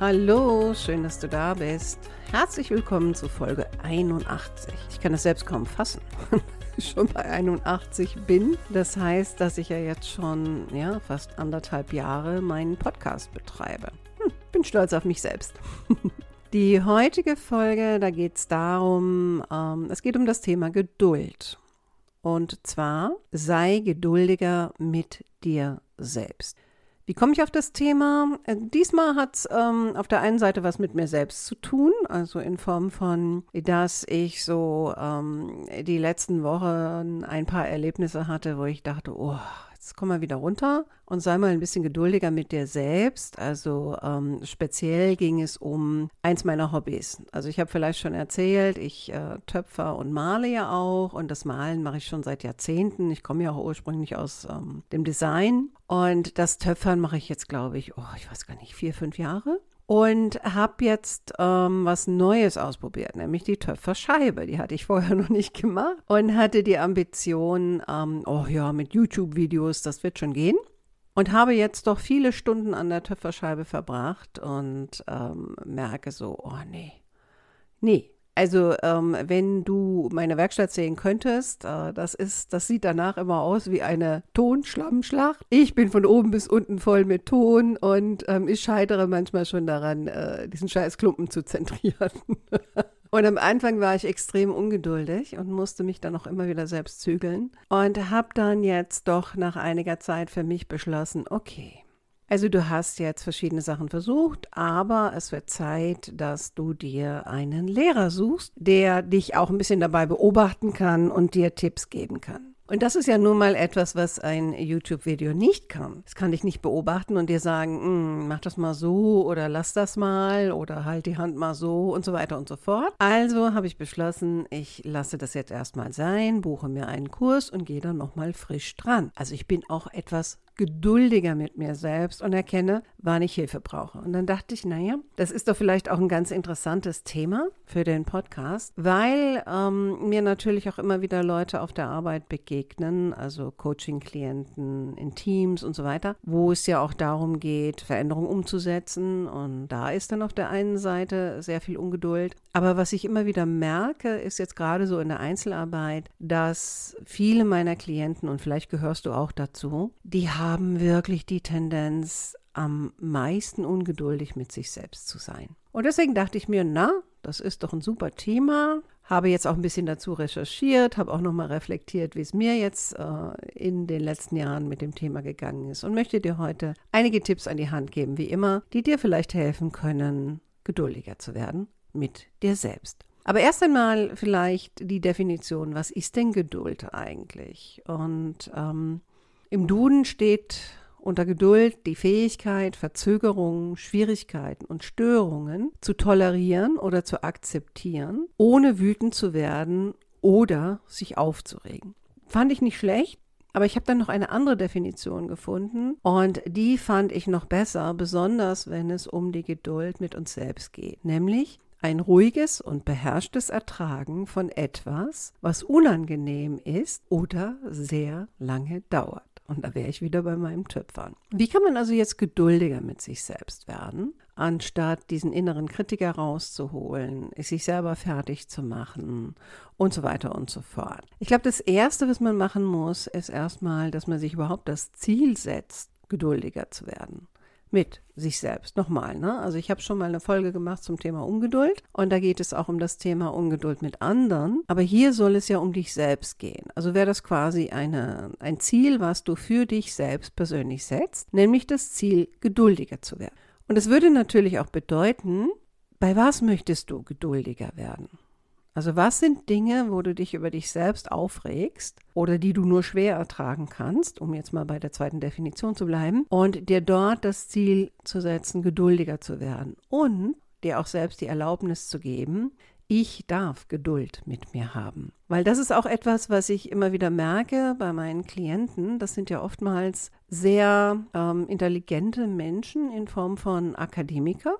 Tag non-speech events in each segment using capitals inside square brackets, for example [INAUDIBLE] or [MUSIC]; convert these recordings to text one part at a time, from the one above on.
Hallo, schön, dass du da bist. Herzlich willkommen zu Folge 81. Ich kann es selbst kaum fassen. [LAUGHS] schon bei 81 bin. Das heißt, dass ich ja jetzt schon ja, fast anderthalb Jahre meinen Podcast betreibe. Hm, bin stolz auf mich selbst. [LAUGHS] Die heutige Folge, da geht es darum, ähm, es geht um das Thema Geduld. Und zwar sei geduldiger mit dir selbst. Wie komme ich auf das Thema? Äh, diesmal hat es ähm, auf der einen Seite was mit mir selbst zu tun, also in Form von, dass ich so ähm, die letzten Wochen ein paar Erlebnisse hatte, wo ich dachte, oh, jetzt komm mal wieder runter und sei mal ein bisschen geduldiger mit dir selbst. Also ähm, speziell ging es um eins meiner Hobbys. Also ich habe vielleicht schon erzählt, ich äh, töpfer und male ja auch und das Malen mache ich schon seit Jahrzehnten. Ich komme ja auch ursprünglich aus ähm, dem Design und das Töpfern mache ich jetzt, glaube ich, oh, ich weiß gar nicht, vier, fünf Jahre und habe jetzt ähm, was Neues ausprobiert, nämlich die Töpferscheibe. Die hatte ich vorher [LAUGHS] noch nicht gemacht und hatte die Ambition, ähm, oh ja, mit YouTube-Videos, das wird schon gehen. Und habe jetzt doch viele Stunden an der Töpferscheibe verbracht und ähm, merke so, oh nee, nee, also ähm, wenn du meine Werkstatt sehen könntest, äh, das ist, das sieht danach immer aus wie eine Tonschlammschlacht. Ich bin von oben bis unten voll mit Ton und ähm, ich scheitere manchmal schon daran, äh, diesen scheiß Klumpen zu zentrieren. [LAUGHS] Und am Anfang war ich extrem ungeduldig und musste mich dann auch immer wieder selbst zügeln und habe dann jetzt doch nach einiger Zeit für mich beschlossen, okay, also du hast jetzt verschiedene Sachen versucht, aber es wird Zeit, dass du dir einen Lehrer suchst, der dich auch ein bisschen dabei beobachten kann und dir Tipps geben kann. Und das ist ja nun mal etwas, was ein YouTube-Video nicht kann. Es kann dich nicht beobachten und dir sagen, hm, mach das mal so oder lass das mal oder halt die Hand mal so und so weiter und so fort. Also habe ich beschlossen, ich lasse das jetzt erstmal sein, buche mir einen Kurs und gehe dann nochmal frisch dran. Also ich bin auch etwas geduldiger mit mir selbst und erkenne, wann ich Hilfe brauche. Und dann dachte ich, naja, das ist doch vielleicht auch ein ganz interessantes Thema für den Podcast, weil ähm, mir natürlich auch immer wieder Leute auf der Arbeit begegnen, also Coaching-Klienten in Teams und so weiter, wo es ja auch darum geht, Veränderungen umzusetzen. Und da ist dann auf der einen Seite sehr viel Ungeduld. Aber was ich immer wieder merke, ist jetzt gerade so in der Einzelarbeit, dass viele meiner Klienten, und vielleicht gehörst du auch dazu, die haben haben wirklich die Tendenz, am meisten ungeduldig mit sich selbst zu sein. Und deswegen dachte ich mir, na, das ist doch ein super Thema. Habe jetzt auch ein bisschen dazu recherchiert, habe auch nochmal reflektiert, wie es mir jetzt äh, in den letzten Jahren mit dem Thema gegangen ist und möchte dir heute einige Tipps an die Hand geben, wie immer, die dir vielleicht helfen können, geduldiger zu werden mit dir selbst. Aber erst einmal vielleicht die Definition, was ist denn Geduld eigentlich? Und ähm, im Duden steht unter Geduld die Fähigkeit, Verzögerungen, Schwierigkeiten und Störungen zu tolerieren oder zu akzeptieren, ohne wütend zu werden oder sich aufzuregen. Fand ich nicht schlecht, aber ich habe dann noch eine andere Definition gefunden und die fand ich noch besser, besonders wenn es um die Geduld mit uns selbst geht, nämlich ein ruhiges und beherrschtes Ertragen von etwas, was unangenehm ist oder sehr lange dauert. Und da wäre ich wieder bei meinem Töpfern. Wie kann man also jetzt geduldiger mit sich selbst werden, anstatt diesen inneren Kritiker rauszuholen, sich selber fertig zu machen und so weiter und so fort? Ich glaube, das Erste, was man machen muss, ist erstmal, dass man sich überhaupt das Ziel setzt, geduldiger zu werden mit sich selbst. Nochmal, ne? Also ich habe schon mal eine Folge gemacht zum Thema Ungeduld und da geht es auch um das Thema Ungeduld mit anderen. Aber hier soll es ja um dich selbst gehen. Also wäre das quasi eine, ein Ziel, was du für dich selbst persönlich setzt, nämlich das Ziel, geduldiger zu werden. Und es würde natürlich auch bedeuten, bei was möchtest du geduldiger werden? Also was sind Dinge, wo du dich über dich selbst aufregst oder die du nur schwer ertragen kannst, um jetzt mal bei der zweiten Definition zu bleiben, und dir dort das Ziel zu setzen, geduldiger zu werden. Und dir auch selbst die Erlaubnis zu geben, ich darf Geduld mit mir haben. Weil das ist auch etwas, was ich immer wieder merke bei meinen Klienten. Das sind ja oftmals sehr ähm, intelligente Menschen in Form von Akademiker,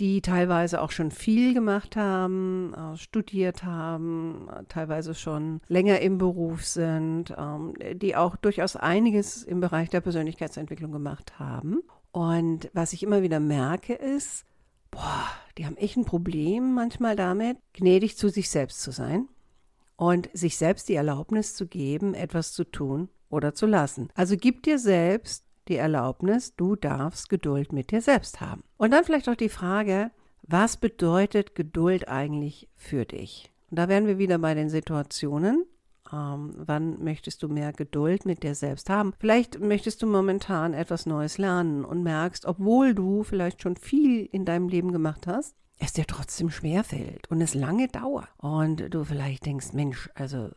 die teilweise auch schon viel gemacht haben, äh, studiert haben, teilweise schon länger im Beruf sind, ähm, die auch durchaus einiges im Bereich der Persönlichkeitsentwicklung gemacht haben. Und was ich immer wieder merke, ist, boah, die haben echt ein Problem manchmal damit, gnädig zu sich selbst zu sein und sich selbst die Erlaubnis zu geben, etwas zu tun oder zu lassen. Also gib dir selbst die Erlaubnis, du darfst Geduld mit dir selbst haben. Und dann vielleicht auch die Frage, was bedeutet Geduld eigentlich für dich? Und da wären wir wieder bei den Situationen, ähm, wann möchtest du mehr Geduld mit dir selbst haben? Vielleicht möchtest du momentan etwas Neues lernen und merkst, obwohl du vielleicht schon viel in deinem Leben gemacht hast, es dir trotzdem schwerfällt und es lange dauert. Und du vielleicht denkst, Mensch, also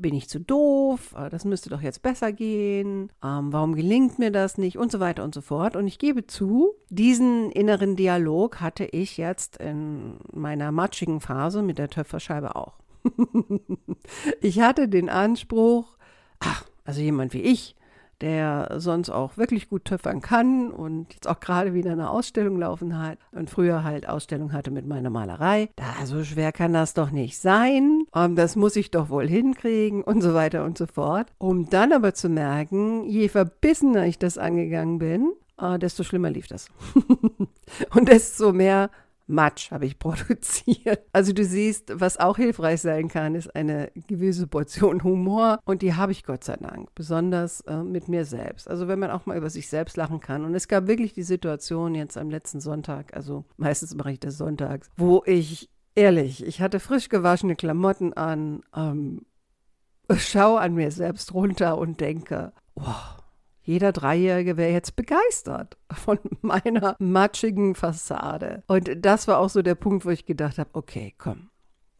bin ich zu doof, äh, das müsste doch jetzt besser gehen, ähm, warum gelingt mir das nicht und so weiter und so fort. Und ich gebe zu, diesen inneren Dialog hatte ich jetzt in meiner matschigen Phase mit der Töpferscheibe auch. [LAUGHS] ich hatte den Anspruch, ach, also jemand wie ich, der sonst auch wirklich gut töpfern kann und jetzt auch gerade wieder eine Ausstellung laufen hat und früher halt Ausstellung hatte mit meiner Malerei. Da so schwer kann das doch nicht sein. Um, das muss ich doch wohl hinkriegen und so weiter und so fort. Um dann aber zu merken, je verbissener ich das angegangen bin, uh, desto schlimmer lief das. [LAUGHS] und desto mehr Matsch habe ich [LAUGHS] produziert. Also du siehst, was auch hilfreich sein kann, ist eine gewisse Portion Humor und die habe ich Gott sei Dank, besonders äh, mit mir selbst. Also wenn man auch mal über sich selbst lachen kann. Und es gab wirklich die Situation jetzt am letzten Sonntag, also meistens mache ich das sonntags, wo ich ehrlich, ich hatte frisch gewaschene Klamotten an, ähm, schaue an mir selbst runter und denke, wow, jeder Dreijährige wäre jetzt begeistert [LAUGHS] von meiner matschigen Fassade. Und das war auch so der Punkt, wo ich gedacht habe, okay, komm,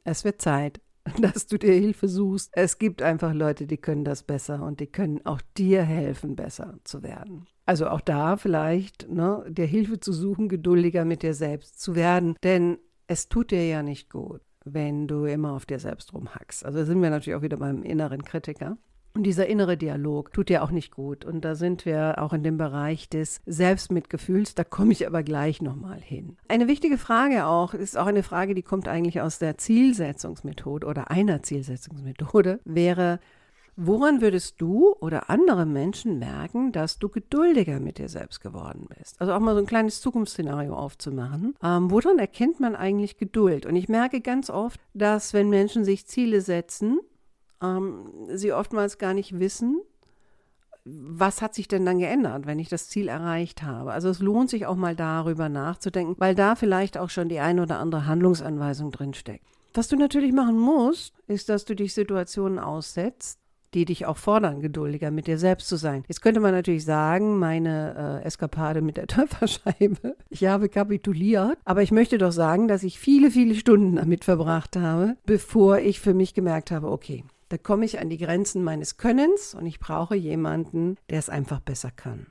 es wird Zeit, [LAUGHS] dass du dir Hilfe suchst. Es gibt einfach Leute, die können das besser und die können auch dir helfen, besser zu werden. Also auch da vielleicht, ne, dir Hilfe zu suchen, geduldiger mit dir selbst zu werden. Denn es tut dir ja nicht gut, wenn du immer auf dir selbst rumhackst. Also sind wir natürlich auch wieder beim inneren Kritiker. Und dieser innere Dialog tut ja auch nicht gut. Und da sind wir auch in dem Bereich des Selbstmitgefühls. Da komme ich aber gleich nochmal hin. Eine wichtige Frage auch, ist auch eine Frage, die kommt eigentlich aus der Zielsetzungsmethode oder einer Zielsetzungsmethode, wäre, Woran würdest du oder andere Menschen merken, dass du geduldiger mit dir selbst geworden bist? Also auch mal so ein kleines Zukunftsszenario aufzumachen. Ähm, woran erkennt man eigentlich Geduld? Und ich merke ganz oft, dass wenn Menschen sich Ziele setzen, ähm, sie oftmals gar nicht wissen, was hat sich denn dann geändert, wenn ich das Ziel erreicht habe? Also es lohnt sich auch mal darüber nachzudenken, weil da vielleicht auch schon die ein oder andere Handlungsanweisung drinsteckt. Was du natürlich machen musst, ist, dass du dich Situationen aussetzt, die dich auch fordern, geduldiger mit dir selbst zu sein. Jetzt könnte man natürlich sagen, meine äh, Eskapade mit der [LAUGHS] Töpferscheibe, ich habe kapituliert, aber ich möchte doch sagen, dass ich viele, viele Stunden damit verbracht habe, bevor ich für mich gemerkt habe, okay, da komme ich an die Grenzen meines Könnens und ich brauche jemanden, der es einfach besser kann.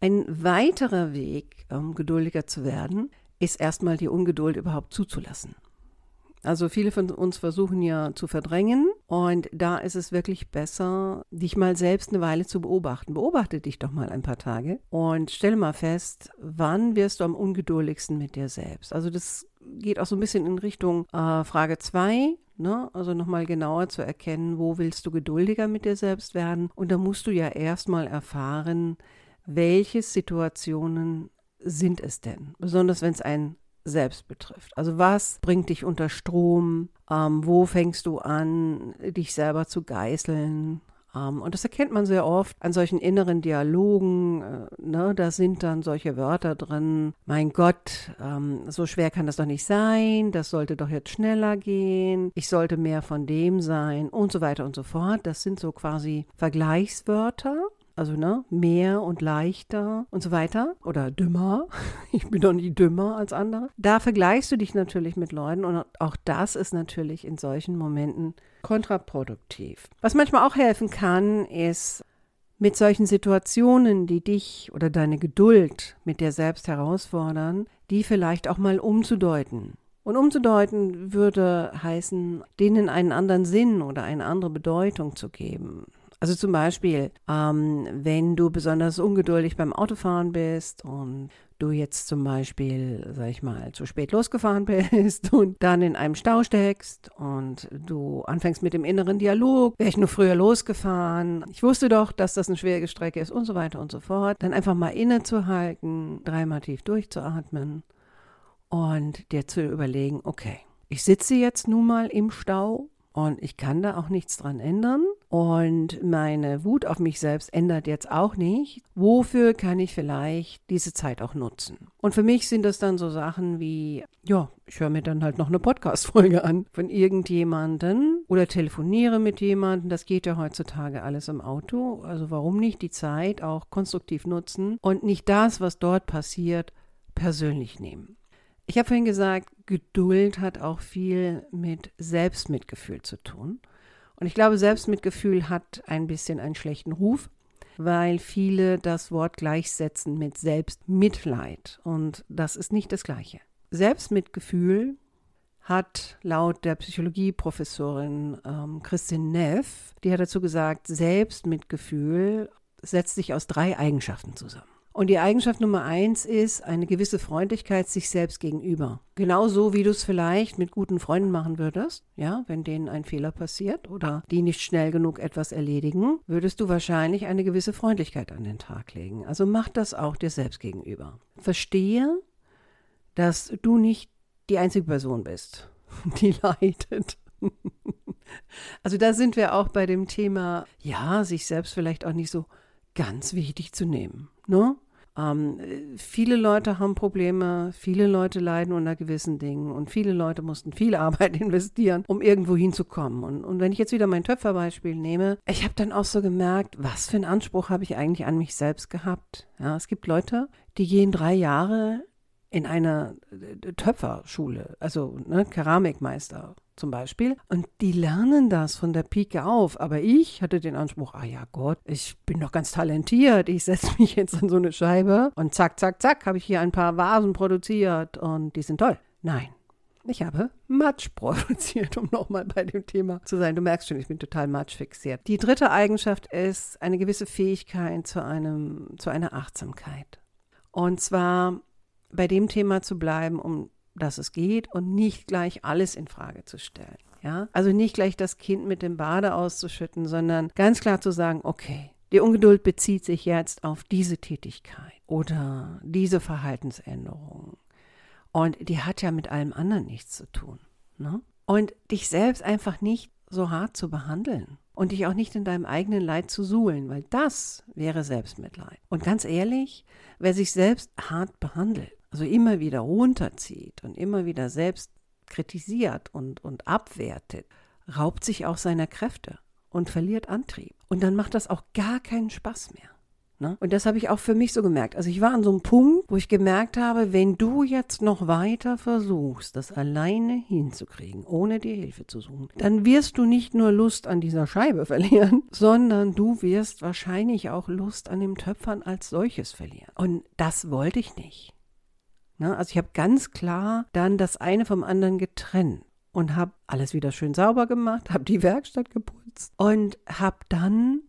Ein weiterer Weg, um geduldiger zu werden, ist erstmal die Ungeduld überhaupt zuzulassen. Also viele von uns versuchen ja zu verdrängen und da ist es wirklich besser, dich mal selbst eine Weile zu beobachten. Beobachte dich doch mal ein paar Tage und stelle mal fest, wann wirst du am ungeduldigsten mit dir selbst. Also das geht auch so ein bisschen in Richtung äh, Frage 2. Ne? Also nochmal genauer zu erkennen, wo willst du geduldiger mit dir selbst werden. Und da musst du ja erstmal erfahren, welche Situationen sind es denn? Besonders wenn es ein selbst betrifft. Also was bringt dich unter Strom? Ähm, wo fängst du an, dich selber zu geißeln? Um, und das erkennt man sehr oft an solchen inneren Dialogen. Äh, ne, da sind dann solche Wörter drin. Mein Gott, ähm, so schwer kann das doch nicht sein. Das sollte doch jetzt schneller gehen. Ich sollte mehr von dem sein und so weiter und so fort. Das sind so quasi Vergleichswörter. Also ne, mehr und leichter und so weiter. Oder dümmer. [LAUGHS] Ich bin doch nie dümmer als andere. Da vergleichst du dich natürlich mit Leuten und auch das ist natürlich in solchen Momenten kontraproduktiv. Was manchmal auch helfen kann, ist mit solchen Situationen, die dich oder deine Geduld mit dir selbst herausfordern, die vielleicht auch mal umzudeuten. Und umzudeuten würde heißen, denen einen anderen Sinn oder eine andere Bedeutung zu geben. Also zum Beispiel, ähm, wenn du besonders ungeduldig beim Autofahren bist und du jetzt zum Beispiel, sag ich mal, zu spät losgefahren [LAUGHS] bist und dann in einem Stau steckst und du anfängst mit dem inneren Dialog, wäre ich nur früher losgefahren, ich wusste doch, dass das eine schwierige Strecke ist und so weiter und so fort, dann einfach mal innezuhalten, dreimal tief durchzuatmen und dir zu überlegen, okay, ich sitze jetzt nun mal im Stau und ich kann da auch nichts dran ändern. Und meine Wut auf mich selbst ändert jetzt auch nicht. Wofür kann ich vielleicht diese Zeit auch nutzen? Und für mich sind das dann so Sachen wie, ja, ich höre mir dann halt noch eine Podcast-Folge an von irgendjemanden oder telefoniere mit jemandem. Das geht ja heutzutage alles im Auto. Also warum nicht die Zeit auch konstruktiv nutzen und nicht das, was dort passiert, persönlich nehmen? Ich habe vorhin gesagt, Geduld hat auch viel mit Selbstmitgefühl zu tun. Und ich glaube, Selbstmitgefühl hat ein bisschen einen schlechten Ruf, weil viele das Wort gleichsetzen mit Selbstmitleid. Und das ist nicht das Gleiche. Selbstmitgefühl hat laut der Psychologieprofessorin ähm, Christine Neff, die hat dazu gesagt, Selbstmitgefühl setzt sich aus drei Eigenschaften zusammen. Und die Eigenschaft Nummer eins ist eine gewisse Freundlichkeit sich selbst gegenüber. Genauso wie du es vielleicht mit guten Freunden machen würdest, ja, wenn denen ein Fehler passiert oder die nicht schnell genug etwas erledigen, würdest du wahrscheinlich eine gewisse Freundlichkeit an den Tag legen. Also mach das auch dir selbst gegenüber. Verstehe, dass du nicht die einzige Person bist, [LAUGHS] die leidet. [LAUGHS] Also da sind wir auch bei dem Thema, ja, sich selbst vielleicht auch nicht so ganz wichtig zu nehmen. Ne? Ähm, viele Leute haben Probleme, viele Leute leiden unter gewissen Dingen und viele Leute mussten viel [LAUGHS] Arbeit investieren, um irgendwo hinzukommen. Und, und wenn ich jetzt wieder mein Töpferbeispiel nehme, ich habe dann auch so gemerkt, was für einen Anspruch habe ich eigentlich an mich selbst gehabt. Ja, es gibt Leute, die gehen drei Jahre in einer äh, Töpferschule, also ne, Keramikmeister zum Beispiel. Und die lernen das von der Pike auf. Aber ich hatte den Anspruch, ah ja Gott, ich bin doch ganz talentiert. Ich setze [LAUGHS] mich jetzt an so eine Scheibe und zack, zack, zack, habe ich hier ein paar Vasen produziert und die sind toll. Nein. Ich habe Matsch [LAUGHS] produziert, um nochmal bei dem Thema zu sein. Du merkst schon, ich bin total Matsch fixiert. Die dritte Eigenschaft ist eine gewisse Fähigkeit zu, einem, zu einer Achtsamkeit. Und zwar bei dem Thema zu bleiben, um das es geht und nicht gleich alles in Frage zu stellen. Ja, also nicht gleich das Kind mit dem Bade auszuschütten, sondern ganz klar zu sagen, okay, die Ungeduld bezieht sich jetzt auf diese Tätigkeit oder diese Verhaltensänderung. Und die hat ja mit allem anderen nichts zu tun. Ne? Und dich selbst einfach nicht so hart zu behandeln und dich auch nicht in deinem eigenen Leid zu suhlen, weil das wäre Selbstmitleid. Und ganz ehrlich, wer sich selbst hart behandelt, also immer wieder runterzieht und immer wieder selbst kritisiert und, und abwertet, raubt sich auch seiner Kräfte und verliert Antrieb. Und dann macht das auch gar keinen Spaß mehr. Ne? Und das habe ich auch für mich so gemerkt. Also ich war an so einem Punkt, wo ich gemerkt habe, wenn du jetzt noch weiter versuchst, das alleine hinzukriegen, ohne dir Hilfe zu suchen, dann wirst du nicht nur Lust an dieser Scheibe [LAUGHS] verlieren, sondern du wirst wahrscheinlich auch Lust an dem Töpfern als solches verlieren. Und das wollte ich nicht. Ne? Also ich habe ganz klar dann das eine vom anderen getrennt und habe alles wieder schön sauber gemacht, [LAUGHS] habe die Werkstatt geputzt und habe dann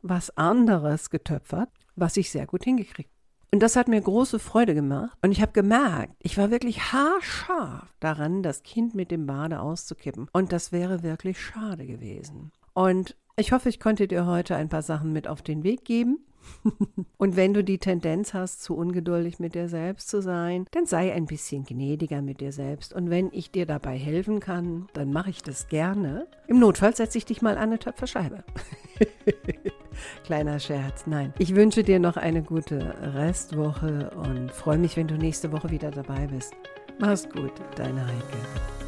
was anderes getöpfert, was ich sehr gut hingekriegt und das hat mir große Freude gemacht. Und ich habe gemerkt, ich war wirklich haarscharf daran, das Kind mit dem Bade auszukippen. Und das wäre wirklich schade gewesen. Und ich hoffe, ich konnte dir heute ein paar Sachen mit auf den Weg geben. [LAUGHS] Und wenn du die Tendenz hast, zu ungeduldig mit dir selbst zu sein, dann sei ein bisschen gnädiger mit dir selbst. Und wenn ich dir dabei helfen kann, dann mache ich das gerne. Im Notfall setze ich dich mal an eine Töpferscheibe. [LAUGHS] Kleiner Scherz, nein. Ich wünsche dir noch eine gute Restwoche und freue mich, wenn du nächste Woche wieder dabei bist. Mach's gut, deine Heike.